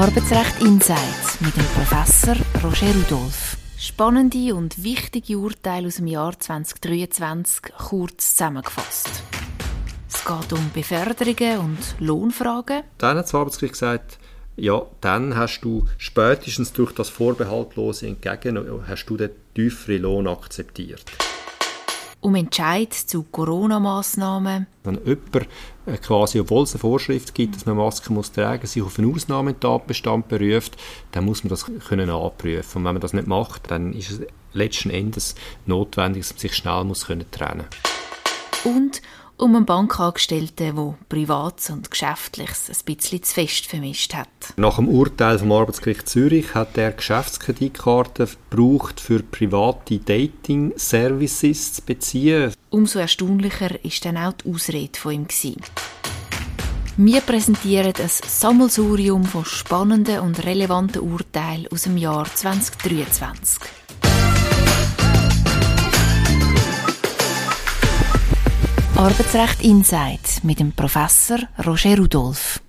Arbeitsrecht Insight mit dem Professor Roger Rudolph. Spannende und wichtige Urteile aus dem Jahr 2023 kurz zusammengefasst. Es geht um Beförderungen und Lohnfragen. Dann hat das Arbeitsgericht gesagt, ja, dann hast du spätestens durch das vorbehaltlose Entgegen hast du den tieferen Lohn akzeptiert um Entscheid zu Corona-Massnahmen. Wenn jemand äh, quasi, obwohl es eine Vorschrift gibt, dass man Masken muss tragen sich auf einen Ausnahmetatbestand beruft, dann muss man das können anprüfen. Und wenn man das nicht macht, dann ist es letzten Endes notwendig, dass man sich schnell muss können trennen Und um einen Bankangestellten, der Privates und Geschäftliches ein bisschen zu fest vermischt hat. Nach dem Urteil vom Arbeitsgericht Zürich hat er Geschäftskreditkarte gebraucht, für private Dating-Services zu beziehen. Umso erstaunlicher ist dann auch die Ausrede von ihm. Gewesen. Wir präsentieren ein Sammelsurium von spannenden und relevanten Urteilen aus dem Jahr 2023. Arbeitsrecht Insight mit dem Professor Roger Rudolph.